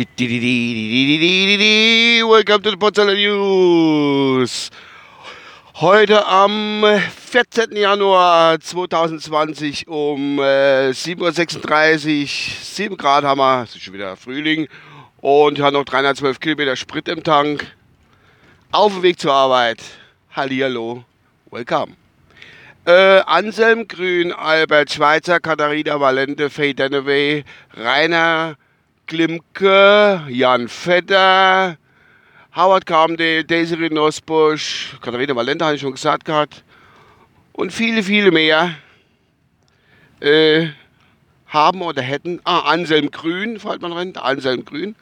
Welcome to the Potsdamer News. Heute am 14. Januar 2020 um äh, 7.36 Uhr, 7 Grad haben wir, es ist schon wieder Frühling und ich habe noch 312 Kilometer Sprit im Tank. Auf dem Weg zur Arbeit. Hallihallo, welcome. Äh, Anselm Grün, Albert Schweitzer, Katharina Valente, Faye Dunaway, Rainer Klimke, Jan Vetter, Howard Carmdale, Desiree Nosbusch, Katharina Valente habe ich schon gesagt gehabt und viele, viele mehr äh, haben oder hätten, ah, Anselm Grün, fällt man rein, Anselm Grün,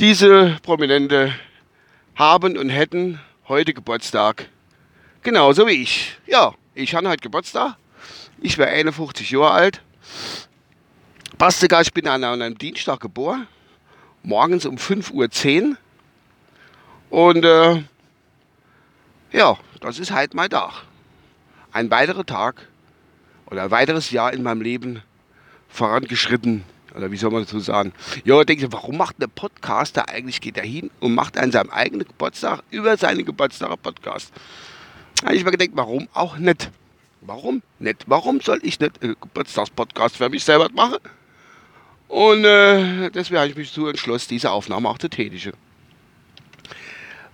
diese Prominente haben und hätten heute Geburtstag, genauso wie ich. Ja, ich habe heute Geburtstag, ich wäre 51 Jahre alt Bastika, ich bin an einem Dienstag geboren, morgens um 5.10 Uhr. Und äh, ja, das ist halt mein Tag. Ein weiterer Tag oder ein weiteres Jahr in meinem Leben vorangeschritten. Oder wie soll man dazu sagen? Ja, ich denke, warum macht der Podcaster eigentlich, geht er hin und macht an seinem eigenen Geburtstag über seinen Geburtstag einen Podcast? Da habe ich mir gedacht, warum auch nicht? Warum nicht? Warum soll ich nicht einen Geburtstagspodcast für mich selber machen? Und äh, deswegen habe ich mich dazu entschlossen, diese Aufnahme auch zu tätigen.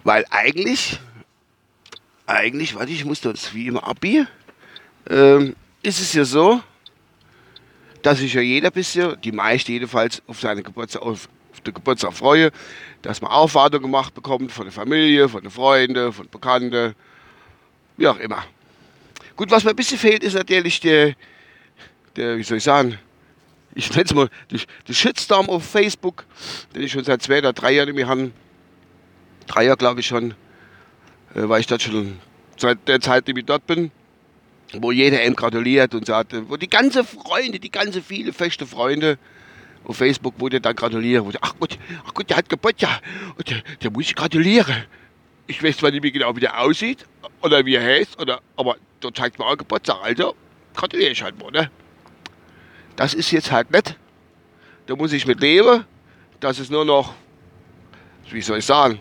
Weil eigentlich, eigentlich, warte, ich musste uns wie immer abbiegen, ähm, ist es ja so, dass sich ja jeder bisschen, die meisten jedenfalls, auf seine Geburtstag, auf, auf den Geburtstag freue, dass man Aufwartung gemacht bekommt von der Familie, von den Freunden, von Bekannten, wie auch immer. Gut, was mir ein bisschen fehlt, ist natürlich der, der wie soll ich sagen, ich nenne es mal, der Shitstorm auf Facebook, den ich schon seit zwei oder drei Jahren in mir habe. Drei Jahre, glaube ich schon, äh, weil ich dort schon seit der Zeit, die ich dort bin, wo jeder ihm gratuliert und sagt, wo die ganze Freunde, die ganze viele feste Freunde auf Facebook, wo der dann gratulieren, wo der, ach Gott, ach Gott, der hat Geburtstag, der, der muss ich gratulieren. Ich weiß zwar nicht mehr genau, wie der aussieht oder wie er heißt, oder, aber der zeigt mir auch Geburtstag, also gratuliere ich halt mal, ne? Das ist jetzt halt nett. Da muss ich mit leben, dass es nur noch, wie soll ich sagen,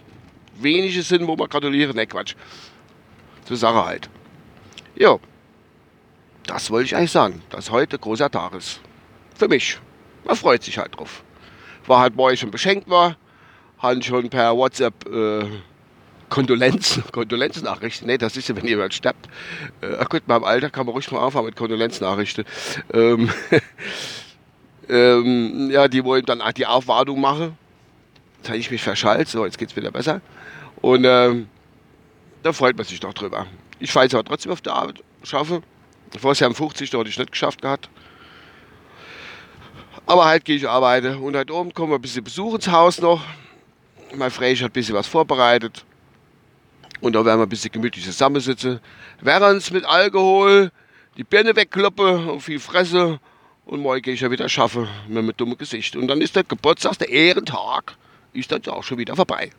wenige sind, wo man gratulieren. Ne, Quatsch. Zur Sache halt. Ja, das wollte ich eigentlich sagen, dass heute großer Tag ist. Für mich. Man freut sich halt drauf. War halt morgen schon beschenkt war, haben schon per WhatsApp äh, Kondolenzen, Kondolenznachrichten. Nee, das ist ja, wenn jemand stirbt. Äh, ach gut, beim Alter kann man ruhig mal anfangen mit Kondolenznachrichten. Ähm, ähm, ja, die wollen dann die Aufwartung machen. Jetzt habe ich mich verschallt, so, jetzt geht es wieder besser. Und ähm, da freut man sich doch drüber. Ich fahre jetzt aber trotzdem auf der Arbeit, schaffe. Vor Jahr 50, da hatte ich nicht geschafft gehabt. Aber halt gehe ich arbeiten. Und heute oben kommen wir ein bisschen Besuch ins Haus noch. Mein Frech hat ein bisschen was vorbereitet. Und da werden wir ein bisschen gemütlich zusammensitzen. Während mit Alkohol die Birne wegkloppe und viel Fresse. Und morgen gehe ich ja wieder schaffen mit einem dummen Gesicht. Und dann ist der Geburtstag, der Ehrentag, ist dann auch schon wieder vorbei.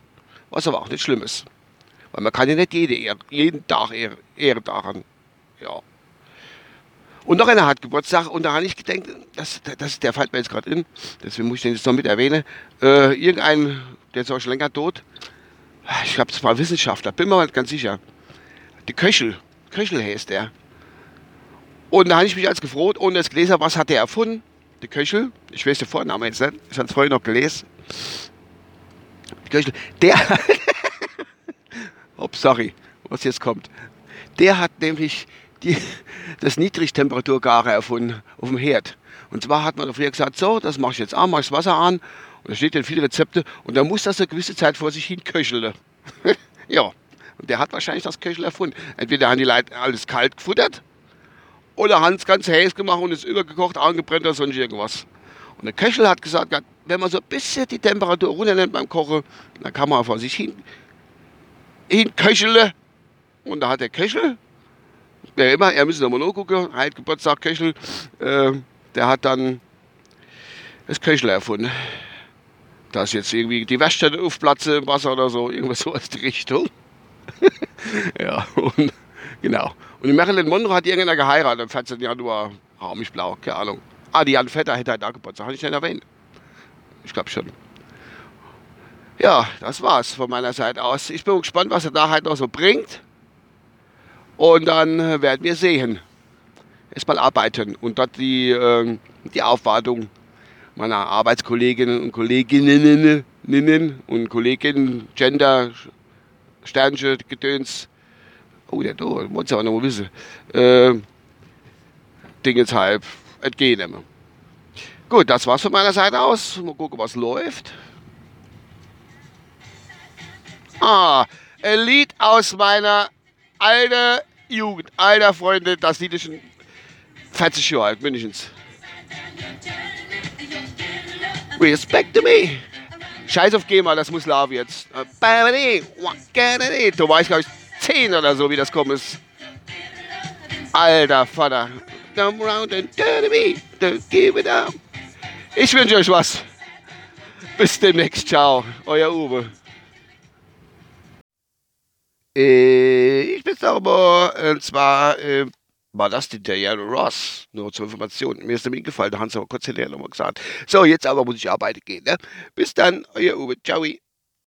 Was aber auch nicht schlimm ist. Weil man kann ja nicht jede, jeden Tag Ehrentag haben. Ja. Und noch einer hat Geburtstag und da habe ich gedacht, das, das, der fällt mir jetzt gerade in, deswegen muss ich den jetzt noch mit erwähnen. Äh, irgendein, der ist auch schon länger tot, ich glaube, es war Wissenschaftler, bin mir mal ganz sicher. Die Köchel, Köchel heißt der. Und da habe ich mich als gefroht, ohne das gelesen was hat der erfunden? Die Köchel, ich weiß den Vornamen jetzt nicht, ich habe es vorhin noch gelesen. Die Köchel, der, ups, sorry, was jetzt kommt. Der hat nämlich die, das Niedrigtemperaturgare erfunden auf dem Herd. Und zwar hat man früher gesagt, so, das mache ich jetzt an, mache das Wasser an und da steht dann viele Rezepte und da muss das eine gewisse Zeit vor sich hin köcheln. ja, und der hat wahrscheinlich das Köchel erfunden. Entweder haben die Leute alles kalt gefuttert oder haben es ganz heiß gemacht und es übergekocht, angebrennt oder sonst irgendwas. Und der Köchel hat gesagt, wenn man so ein bisschen die Temperatur runternimmt beim Kochen, dann kann man vor sich hin, hin köcheln. Und da hat der Köchel, wer immer, er müsste nochmal nachgucken, halt Geburtstag Köchel, äh, der hat dann das Köchel erfunden dass jetzt irgendwie die Wäsche aufplatze im Wasser oder so, irgendwas so aus die Richtung. ja, und genau. Und die Marilyn Monroe hat irgendeiner geheiratet am 14. Januar, raumisch blau, keine Ahnung. Ah, die Jan Vetter hätte halt da Geburtstag, habe ich nicht erwähnt. Ich glaube schon. Ja, das war's von meiner Seite aus. Ich bin gespannt, was er da halt noch so bringt. Und dann werden wir sehen. Erstmal arbeiten und dort die, äh, die Aufwartung meiner Arbeitskolleginnen und Kolleginnen und Kolleginnen, Gender, Sternchen, Gedöns. Oh, der da, muss ich aber noch mal wissen. Äh, Dingens halb, entgehen immer. Gut, das war's von meiner Seite aus. Mal gucken, was läuft. Ah, ein Lied aus meiner alten Jugend. Alter Freunde, das Lied ist schon 40 Jahre alt, mindestens. Respect to me. Scheiß auf GEMA, das muss laufen jetzt. Da war ich, glaube ich, 10 oder so, wie das kommt ist. Alter Vater. Come round and turn me, don't give it up. Ich wünsche euch was. Bis demnächst. Ciao. Euer Uwe. Äh, ich bin's aber. Und zwar äh, war das die Diana Ross. Nur zur Information. Mir ist nämlich gefallen, da haben sie aber kurz hinterher nochmal gesagt. So, jetzt aber muss ich arbeiten gehen. Ne? Bis dann, euer Uwe. Ciao.